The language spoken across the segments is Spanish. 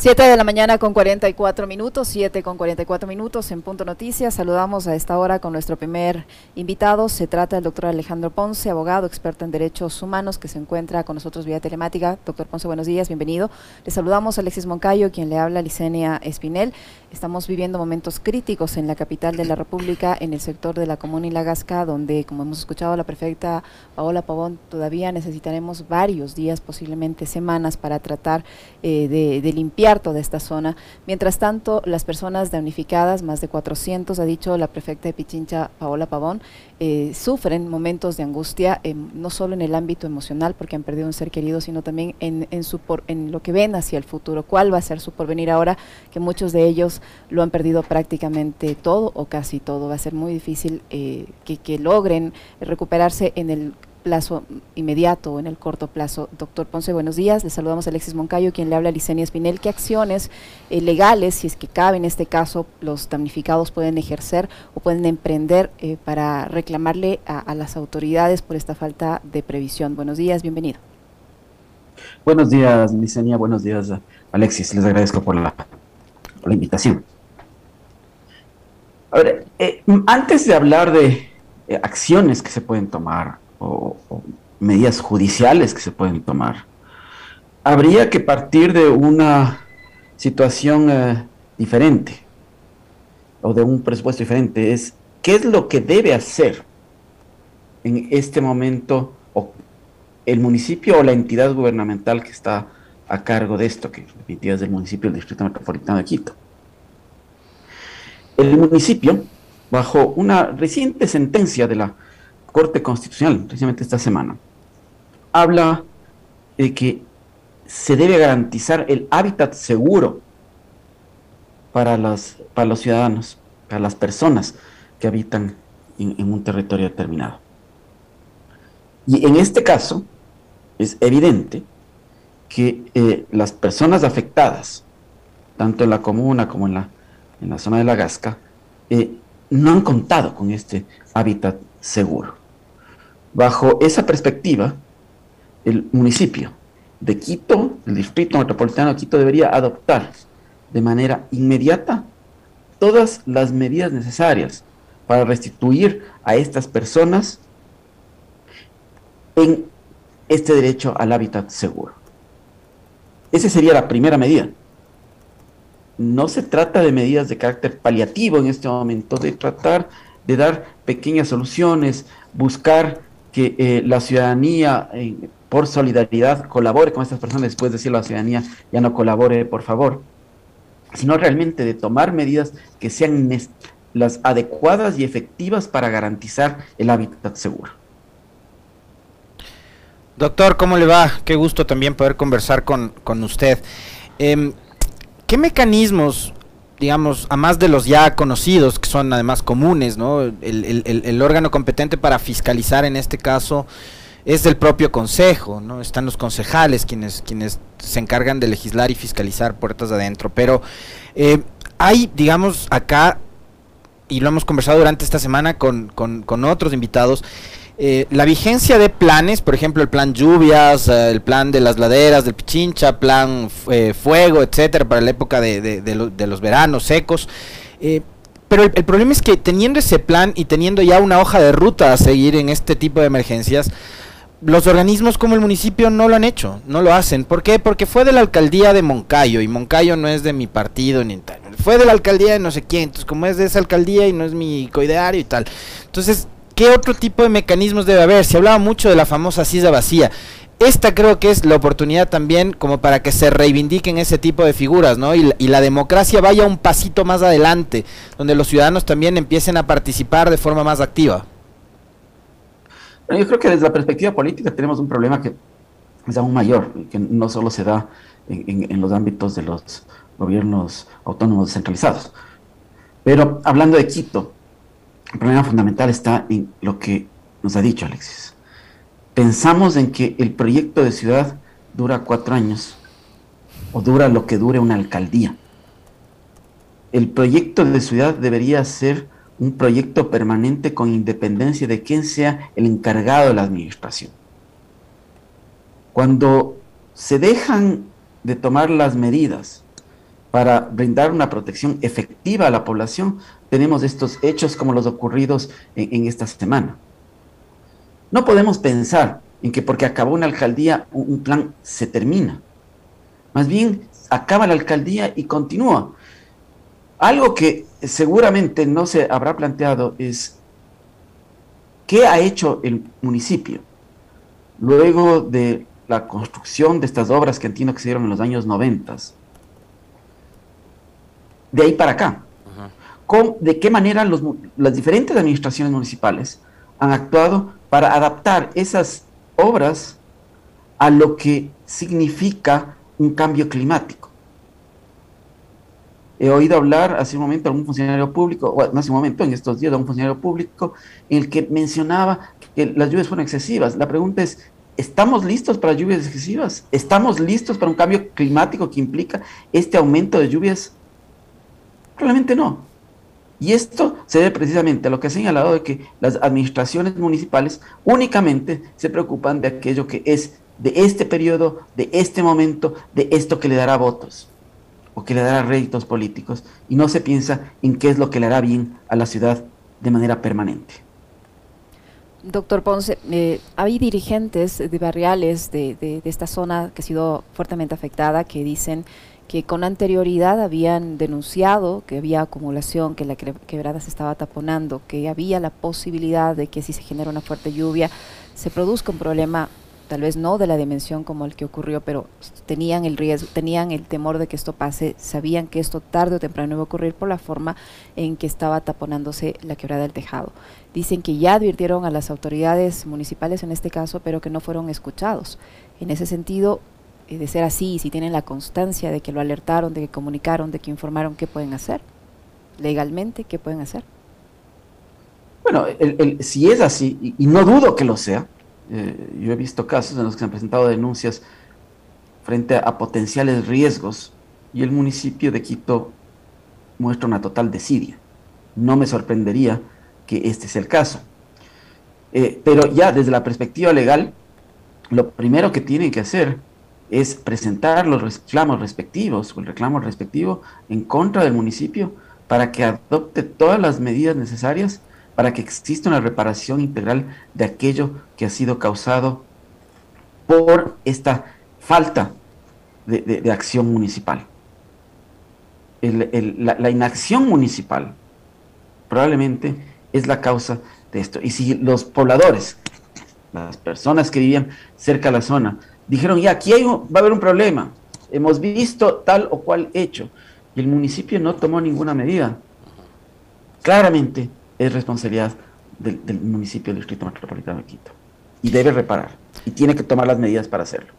7 de la mañana con 44 minutos, 7 con 44 minutos en Punto Noticias. Saludamos a esta hora con nuestro primer invitado. Se trata del doctor Alejandro Ponce, abogado, experto en derechos humanos, que se encuentra con nosotros vía telemática. Doctor Ponce, buenos días, bienvenido. Le saludamos a Alexis Moncayo, quien le habla, Licenia Espinel. Estamos viviendo momentos críticos en la capital de la República, en el sector de la Comuna y la Gasca, donde, como hemos escuchado la prefecta Paola Pavón, todavía necesitaremos varios días, posiblemente semanas, para tratar eh, de, de limpiar toda esta zona. Mientras tanto, las personas damnificadas, más de 400, ha dicho la prefecta de Pichincha, Paola Pavón, eh, sufren momentos de angustia, no solo en el ámbito emocional, porque han perdido un ser querido, sino también en, en, su por, en lo que ven hacia el futuro. ¿Cuál va a ser su porvenir ahora? Que muchos de ellos lo han perdido prácticamente todo o casi todo. Va a ser muy difícil eh, que, que logren recuperarse en el plazo inmediato o en el corto plazo. Doctor Ponce, buenos días. Le saludamos a Alexis Moncayo, quien le habla a Licenia Espinel. ¿Qué acciones eh, legales, si es que cabe en este caso, los damnificados pueden ejercer o pueden emprender eh, para reclamarle a, las autoridades por esta falta de previsión? Buenos días, bienvenido. Buenos días, Licenia. Buenos días, Alexis. Les agradezco por la, por la invitación. A ver, eh, antes de hablar de acciones que se pueden tomar o, medidas judiciales que se pueden tomar. Habría que partir de una situación eh, diferente o de un presupuesto diferente. Es qué es lo que debe hacer en este momento el municipio o la entidad gubernamental que está a cargo de esto, que es del municipio del Distrito Metropolitano de Quito. El municipio, bajo una reciente sentencia de la Corte Constitucional, precisamente esta semana, habla de que se debe garantizar el hábitat seguro para los, para los ciudadanos, para las personas que habitan en, en un territorio determinado. Y en este caso, es evidente que eh, las personas afectadas, tanto en la comuna como en la, en la zona de la Gasca, eh, no han contado con este hábitat seguro. Bajo esa perspectiva, el municipio de Quito, el distrito metropolitano de Quito, debería adoptar de manera inmediata todas las medidas necesarias para restituir a estas personas en este derecho al hábitat seguro. Esa sería la primera medida. No se trata de medidas de carácter paliativo en este momento, de tratar de dar pequeñas soluciones, buscar que eh, la ciudadanía, eh, por solidaridad, colabore con estas personas, después de decir a la ciudadanía, ya no colabore, por favor, sino realmente de tomar medidas que sean las adecuadas y efectivas para garantizar el hábitat seguro. Doctor, ¿cómo le va? Qué gusto también poder conversar con, con usted. Eh, ¿Qué mecanismos digamos, a más de los ya conocidos, que son además comunes, ¿no? El, el, el, órgano competente para fiscalizar en este caso es del propio consejo, ¿no? Están los concejales quienes, quienes se encargan de legislar y fiscalizar puertas adentro. Pero eh, hay, digamos, acá, y lo hemos conversado durante esta semana con, con, con otros invitados, eh, la vigencia de planes, por ejemplo, el plan lluvias, eh, el plan de las laderas del Pichincha, plan eh, fuego, etcétera, para la época de, de, de, lo, de los veranos secos. Eh, pero el, el, problema es que teniendo ese plan y teniendo ya una hoja de ruta a seguir en este tipo de emergencias, los organismos como el municipio no lo han hecho, no lo hacen. ¿Por qué? Porque fue de la alcaldía de Moncayo y Moncayo no es de mi partido ni tal. Fue de la alcaldía de no sé quién, entonces como es de esa alcaldía y no es mi coideario y tal. Entonces ¿Qué otro tipo de mecanismos debe haber? Se hablaba mucho de la famosa silla vacía. Esta creo que es la oportunidad también como para que se reivindiquen ese tipo de figuras, ¿no? Y la, democracia vaya un pasito más adelante, donde los ciudadanos también empiecen a participar de forma más activa. Yo creo que desde la perspectiva política tenemos un problema que es aún mayor, que no solo se da en, en los ámbitos de los gobiernos autónomos descentralizados. Pero hablando de Quito, el problema fundamental está en lo que nos ha dicho Alexis. Pensamos en que el proyecto de ciudad dura cuatro años o dura lo que dure una alcaldía. El proyecto de ciudad debería ser un proyecto permanente con independencia de quién sea el encargado de la administración. Cuando se dejan de tomar las medidas para brindar una protección efectiva a la población, tenemos estos hechos como los ocurridos en, esta semana. No podemos pensar en que porque acabó una alcaldía, un, plan se termina. Más bien, acaba la alcaldía y continúa. Algo que seguramente no se habrá planteado es qué ha hecho el municipio luego de la construcción de estas obras que entiendo que se dieron en los años 90 de ahí para acá. ¿De qué manera las diferentes administraciones municipales han actuado para adaptar esas obras a lo que significa un cambio climático? He oído hablar hace un momento a un funcionario público, o hace un momento, en estos días, a un funcionario público, en el que mencionaba que las lluvias fueron excesivas. La pregunta es, ¿estamos listos para lluvias excesivas? ¿Estamos listos para un cambio climático que implica este aumento de lluvias Probablemente no. Y esto se debe precisamente a lo que ha señalado de que las administraciones municipales únicamente se preocupan de aquello que es de este periodo, de este momento, de esto que le dará votos o que le dará réditos políticos y no se piensa en qué es lo que le hará bien a la ciudad de manera permanente. Doctor Ponce, eh, hay dirigentes de barriales de, de, esta zona que ha sido fuertemente afectada que dicen que con anterioridad habían denunciado que había acumulación, que la quebrada se estaba taponando, que había la posibilidad de que si se genera una fuerte lluvia se produzca un problema, tal vez no de la dimensión como el que ocurrió, pero tenían el riesgo, tenían el temor de que esto pase, sabían que esto tarde o temprano iba a ocurrir por la forma en que estaba taponándose la quebrada del tejado. Dicen que ya advirtieron a las autoridades municipales en este caso, pero que no fueron escuchados. En ese sentido, de ser así, si tienen la constancia de que lo alertaron, de que comunicaron, de que informaron, ¿qué pueden hacer? Legalmente, ¿qué pueden hacer? Bueno, si es así, y, no dudo que lo sea, eh, yo he visto casos en los que se han presentado denuncias frente a, potenciales riesgos y el municipio de Quito muestra una total desidia. No me sorprendería que este sea el caso. Eh, pero ya desde la perspectiva legal, lo primero que tienen que hacer es presentar los reclamos respectivos o el reclamo respectivo en contra del municipio para que adopte todas las medidas necesarias para que exista una reparación integral de aquello que ha sido causado por esta falta de, acción municipal. la, inacción municipal probablemente es la causa de esto. Y si los pobladores, las personas que vivían cerca de la zona, dijeron, ya, aquí va a haber un problema, hemos visto tal o cual hecho, y el municipio no tomó ninguna medida. Claramente es responsabilidad del, municipio del Distrito Metropolitano de Quito, y debe reparar, y tiene que tomar las medidas para hacerlo.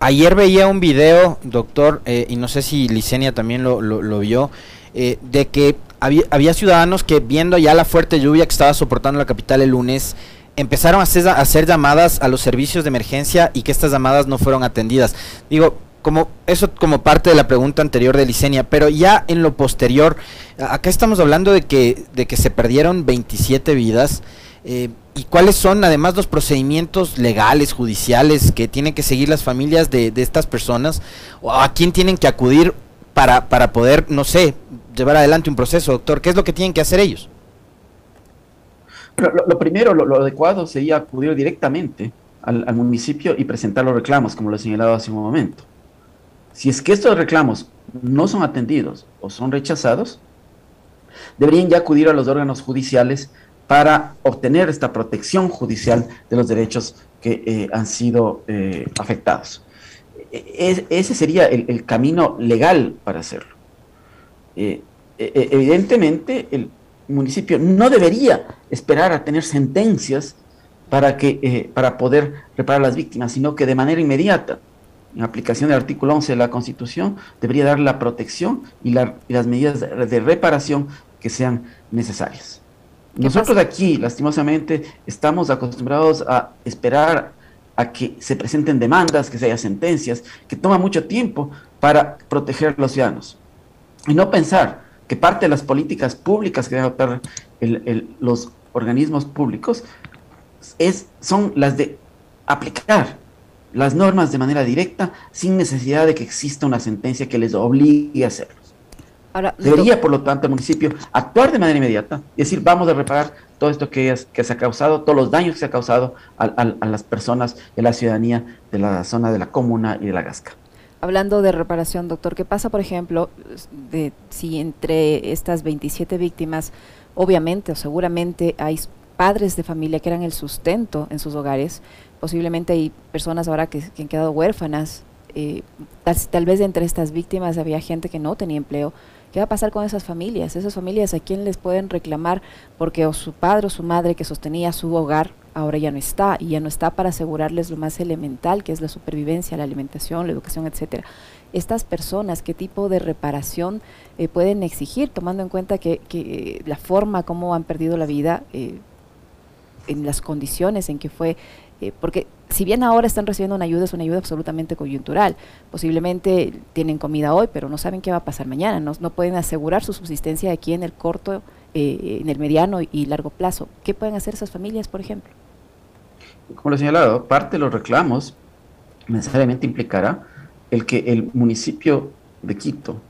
Ayer veía un video, doctor, eh, y no sé si Licenia también lo, vio, eh, de que había, ciudadanos que viendo ya la fuerte lluvia que estaba soportando la capital el lunes, empezaron a hacer, llamadas a los servicios de emergencia y que estas llamadas no fueron atendidas. Digo, como eso como parte de la pregunta anterior de Licenia, pero ya en lo posterior, acá estamos hablando de que, de que se perdieron 27 vidas. Eh, ¿Y cuáles son además los procedimientos legales, judiciales que tienen que seguir las familias de, de estas personas? ¿O a quién tienen que acudir para, para poder, no sé, llevar adelante un proceso, doctor? ¿Qué es lo que tienen que hacer ellos? Lo, primero, lo, adecuado sería acudir directamente al, municipio y presentar los reclamos, como lo he señalado hace un momento. Si es que estos reclamos no son atendidos o son rechazados, deberían ya acudir a los órganos judiciales para obtener esta protección judicial de los derechos que eh, han sido eh, afectados. E, ese sería el, camino legal para hacerlo. Eh, e, e, evidentemente, el, municipio no debería esperar a tener sentencias para, que, eh, para poder reparar a las víctimas, sino que de manera inmediata, en aplicación del artículo 11 de la Constitución, debería dar la protección y, las medidas de, reparación que sean necesarias. Nosotros aquí, lastimosamente, estamos acostumbrados a esperar a que se presenten demandas, que se haya sentencias, que toma mucho tiempo para proteger a los ciudadanos. Y no pensar que parte de las políticas públicas que deben adoptar los organismos públicos es, son las de aplicar las normas de manera directa sin necesidad de que exista una sentencia que les obligue a hacerlo. Debería, por lo tanto, el municipio actuar de manera inmediata y decir, vamos a reparar todo esto que, que se ha causado, todos los daños que se ha causado a, las personas de la ciudadanía de la zona de la comuna y de la Gasca. Hablando de reparación, doctor, ¿qué pasa, por ejemplo, si entre estas 27 víctimas, obviamente o seguramente hay padres de familia que eran el sustento en sus hogares, posiblemente hay personas ahora que, han quedado huérfanas, eh, tal, vez entre estas víctimas había gente que no tenía empleo, ¿Qué va a pasar con esas familias? Esas familias a quién les pueden reclamar porque o su padre o su madre que sostenía su hogar ahora ya no está y ya no está para asegurarles lo más elemental que es la supervivencia, la alimentación, la educación, etcétera. Estas personas, ¿qué tipo de reparación eh, pueden exigir tomando en cuenta que, la forma como han perdido la vida eh, en las condiciones en que fue eh, porque si bien ahora están recibiendo una ayuda, es una ayuda absolutamente coyuntural. Posiblemente tienen comida hoy, pero no saben qué va a pasar mañana. No, pueden asegurar su subsistencia aquí en el corto, eh, en el mediano y largo plazo. ¿Qué pueden hacer esas familias, por ejemplo? Como lo he señalado, parte de los reclamos necesariamente implicará el que el municipio de Quito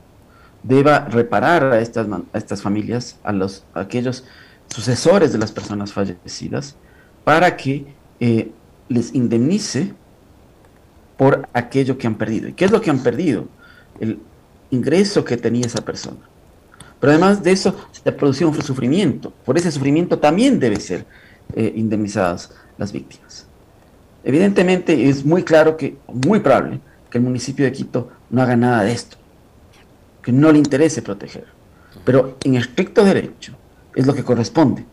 deba reparar a estas, a estas familias, a, los, aquellos sucesores de las personas fallecidas, para que eh, les indemnice por aquello que han perdido. ¿Y qué es lo que han perdido? El ingreso que tenía esa persona. Pero además de eso, ha producido un sufrimiento. Por ese sufrimiento también deben ser eh, indemnizadas las víctimas. Evidentemente es muy claro que, muy probable, que el municipio de Quito no haga nada de esto, que no le interese proteger. Pero en estricto derecho es lo que corresponde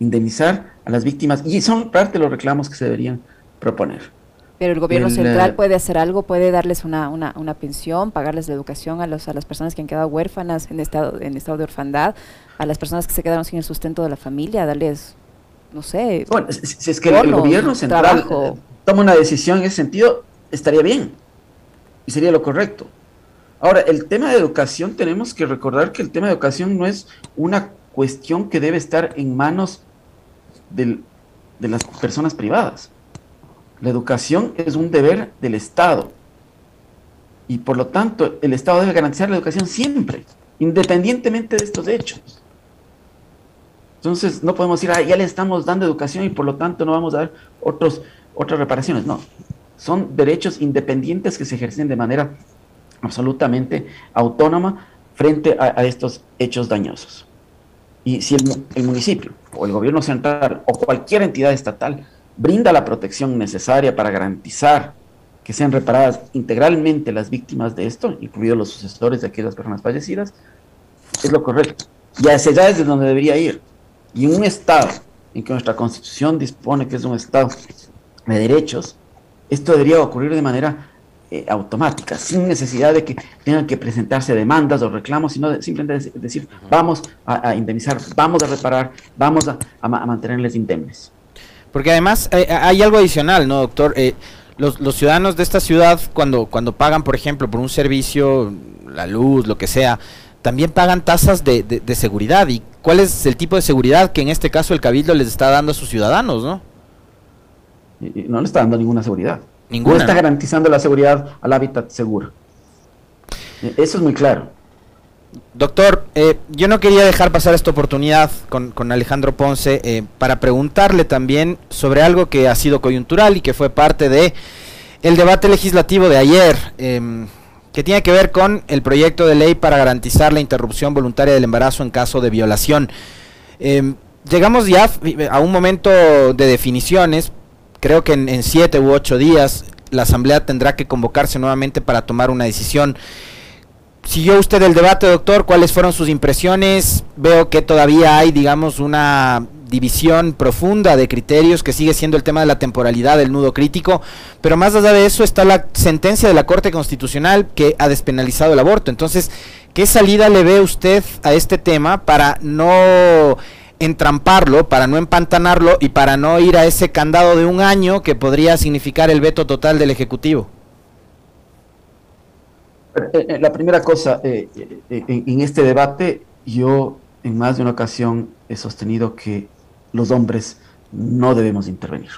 indemnizar a las víctimas y son parte de los reclamos que se deberían proponer. Pero el gobierno central puede hacer algo, puede darles una, una, una, pensión, pagarles la educación a, los, a las personas que han quedado huérfanas en estado, en estado de orfandad, a las personas que se quedaron sin el sustento de la familia, darles, no sé. Bueno, si, es que el, gobierno central eh, toma una decisión en ese sentido, estaría bien y sería lo correcto. Ahora, el tema de educación, tenemos que recordar que el tema de educación no es una cuestión que debe estar en manos de las personas privadas. La educación es un deber del Estado. Y por lo tanto, el Estado debe garantizar la educación siempre, independientemente de estos hechos. Entonces, no podemos decir, ah, ya le estamos dando educación y por lo tanto no vamos a dar otros, otras reparaciones. No, son derechos independientes que se ejercen de manera absolutamente autónoma frente a estos hechos dañosos. Y si el, municipio o el gobierno central o cualquier entidad estatal brinda la protección necesaria para garantizar que sean reparadas integralmente las víctimas de esto, incluidos los sucesores de aquellas personas fallecidas, es lo correcto. Y hacia allá es de donde debería ir. Y en un Estado en que nuestra Constitución dispone que es un Estado de derechos, esto debería ocurrir de manera eh, automática, sin necesidad de que tengan que presentarse demandas o reclamos, sino simplemente decir, vamos a, indemnizar, vamos a reparar, vamos a, mantenerles indemnes. Porque además eh, hay algo adicional, ¿no, doctor? Eh, los, ciudadanos de esta ciudad, cuando, cuando pagan, por ejemplo, por un servicio, la luz, lo que sea, también pagan tasas de, de, seguridad. ¿Y cuál es el tipo de seguridad que en este caso el Cabildo les está dando a sus ciudadanos, no? no le está dando ninguna seguridad. No está garantizando la seguridad al hábitat seguro. Eh, eso es muy claro. Doctor, eh, yo no quería dejar pasar esta oportunidad con, Alejandro Ponce eh, para preguntarle también sobre algo que ha sido coyuntural y que fue parte de el debate legislativo de ayer, em, que tiene que ver con el proyecto de ley para garantizar la interrupción voluntaria del embarazo en caso de violación. Em, llegamos ya a un momento de definiciones, Creo que en, siete u ocho días la Asamblea tendrá que convocarse nuevamente para tomar una decisión. ¿Siguió usted el debate, doctor? ¿Cuáles fueron sus impresiones? Veo que todavía hay, digamos, una división profunda de criterios que sigue siendo el tema de la temporalidad del nudo crítico, pero más allá de eso está la sentencia de la Corte Constitucional que ha despenalizado el aborto. Entonces, ¿qué salida le ve usted a este tema para no entramparlo, para no empantanarlo y para no ir a ese candado de un año que podría significar el veto total del Ejecutivo? Eh, eh, la primera cosa, eh, en, este debate yo en más de una ocasión he sostenido que los hombres no debemos intervenir,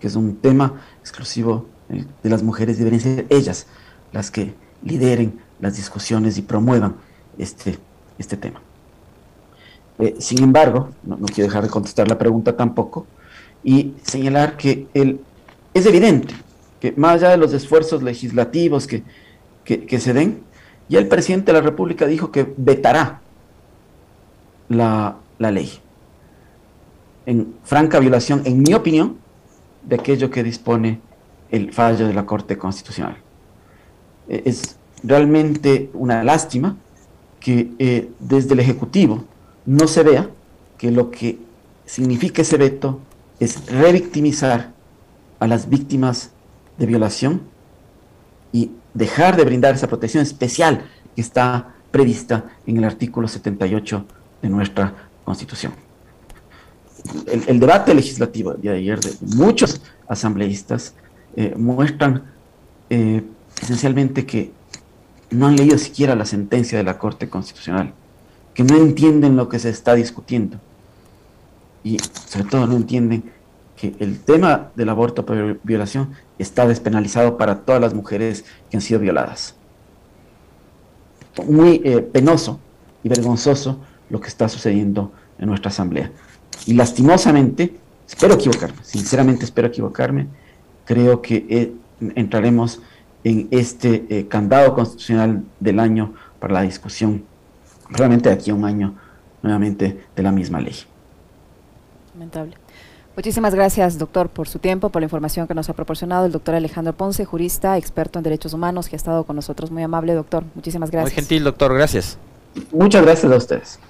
que es un tema exclusivo de las mujeres, deberían ser ellas las que lideren las discusiones y promuevan este, este tema. Eh, sin embargo, no, quiero dejar de contestar la pregunta tampoco y señalar que el, es evidente que más allá de los esfuerzos legislativos que, que, se den, ya el presidente de la República dijo que vetará la, la ley en franca violación, en mi opinión, de aquello que dispone el fallo de la Corte Constitucional. E, es realmente una lástima que eh, desde el Ejecutivo no se vea que lo que significa ese veto es revictimizar a las víctimas de violación y dejar de brindar esa protección especial que está prevista en el artículo 78 de nuestra Constitución. El, debate legislativo de ayer de muchos asambleístas eh, muestran eh, esencialmente que no han leído siquiera la sentencia de la Corte Constitucional que no entienden lo que se está discutiendo. Y sobre todo no entienden que el tema del aborto por violación está despenalizado para todas las mujeres que han sido violadas. Muy eh, penoso y vergonzoso lo que está sucediendo en nuestra asamblea. Y lastimosamente, espero equivocarme, sinceramente espero equivocarme, creo que eh, entraremos en este eh, candado constitucional del año para la discusión realmente aquí a un año nuevamente de la misma ley. Lamentable. Muchísimas gracias, doctor, por su tiempo, por la información que nos ha proporcionado el doctor Alejandro Ponce, jurista, experto en derechos humanos, que ha estado con nosotros. Muy amable, doctor. Muchísimas gracias. Muy gentil, doctor. Gracias. Muchas gracias a ustedes.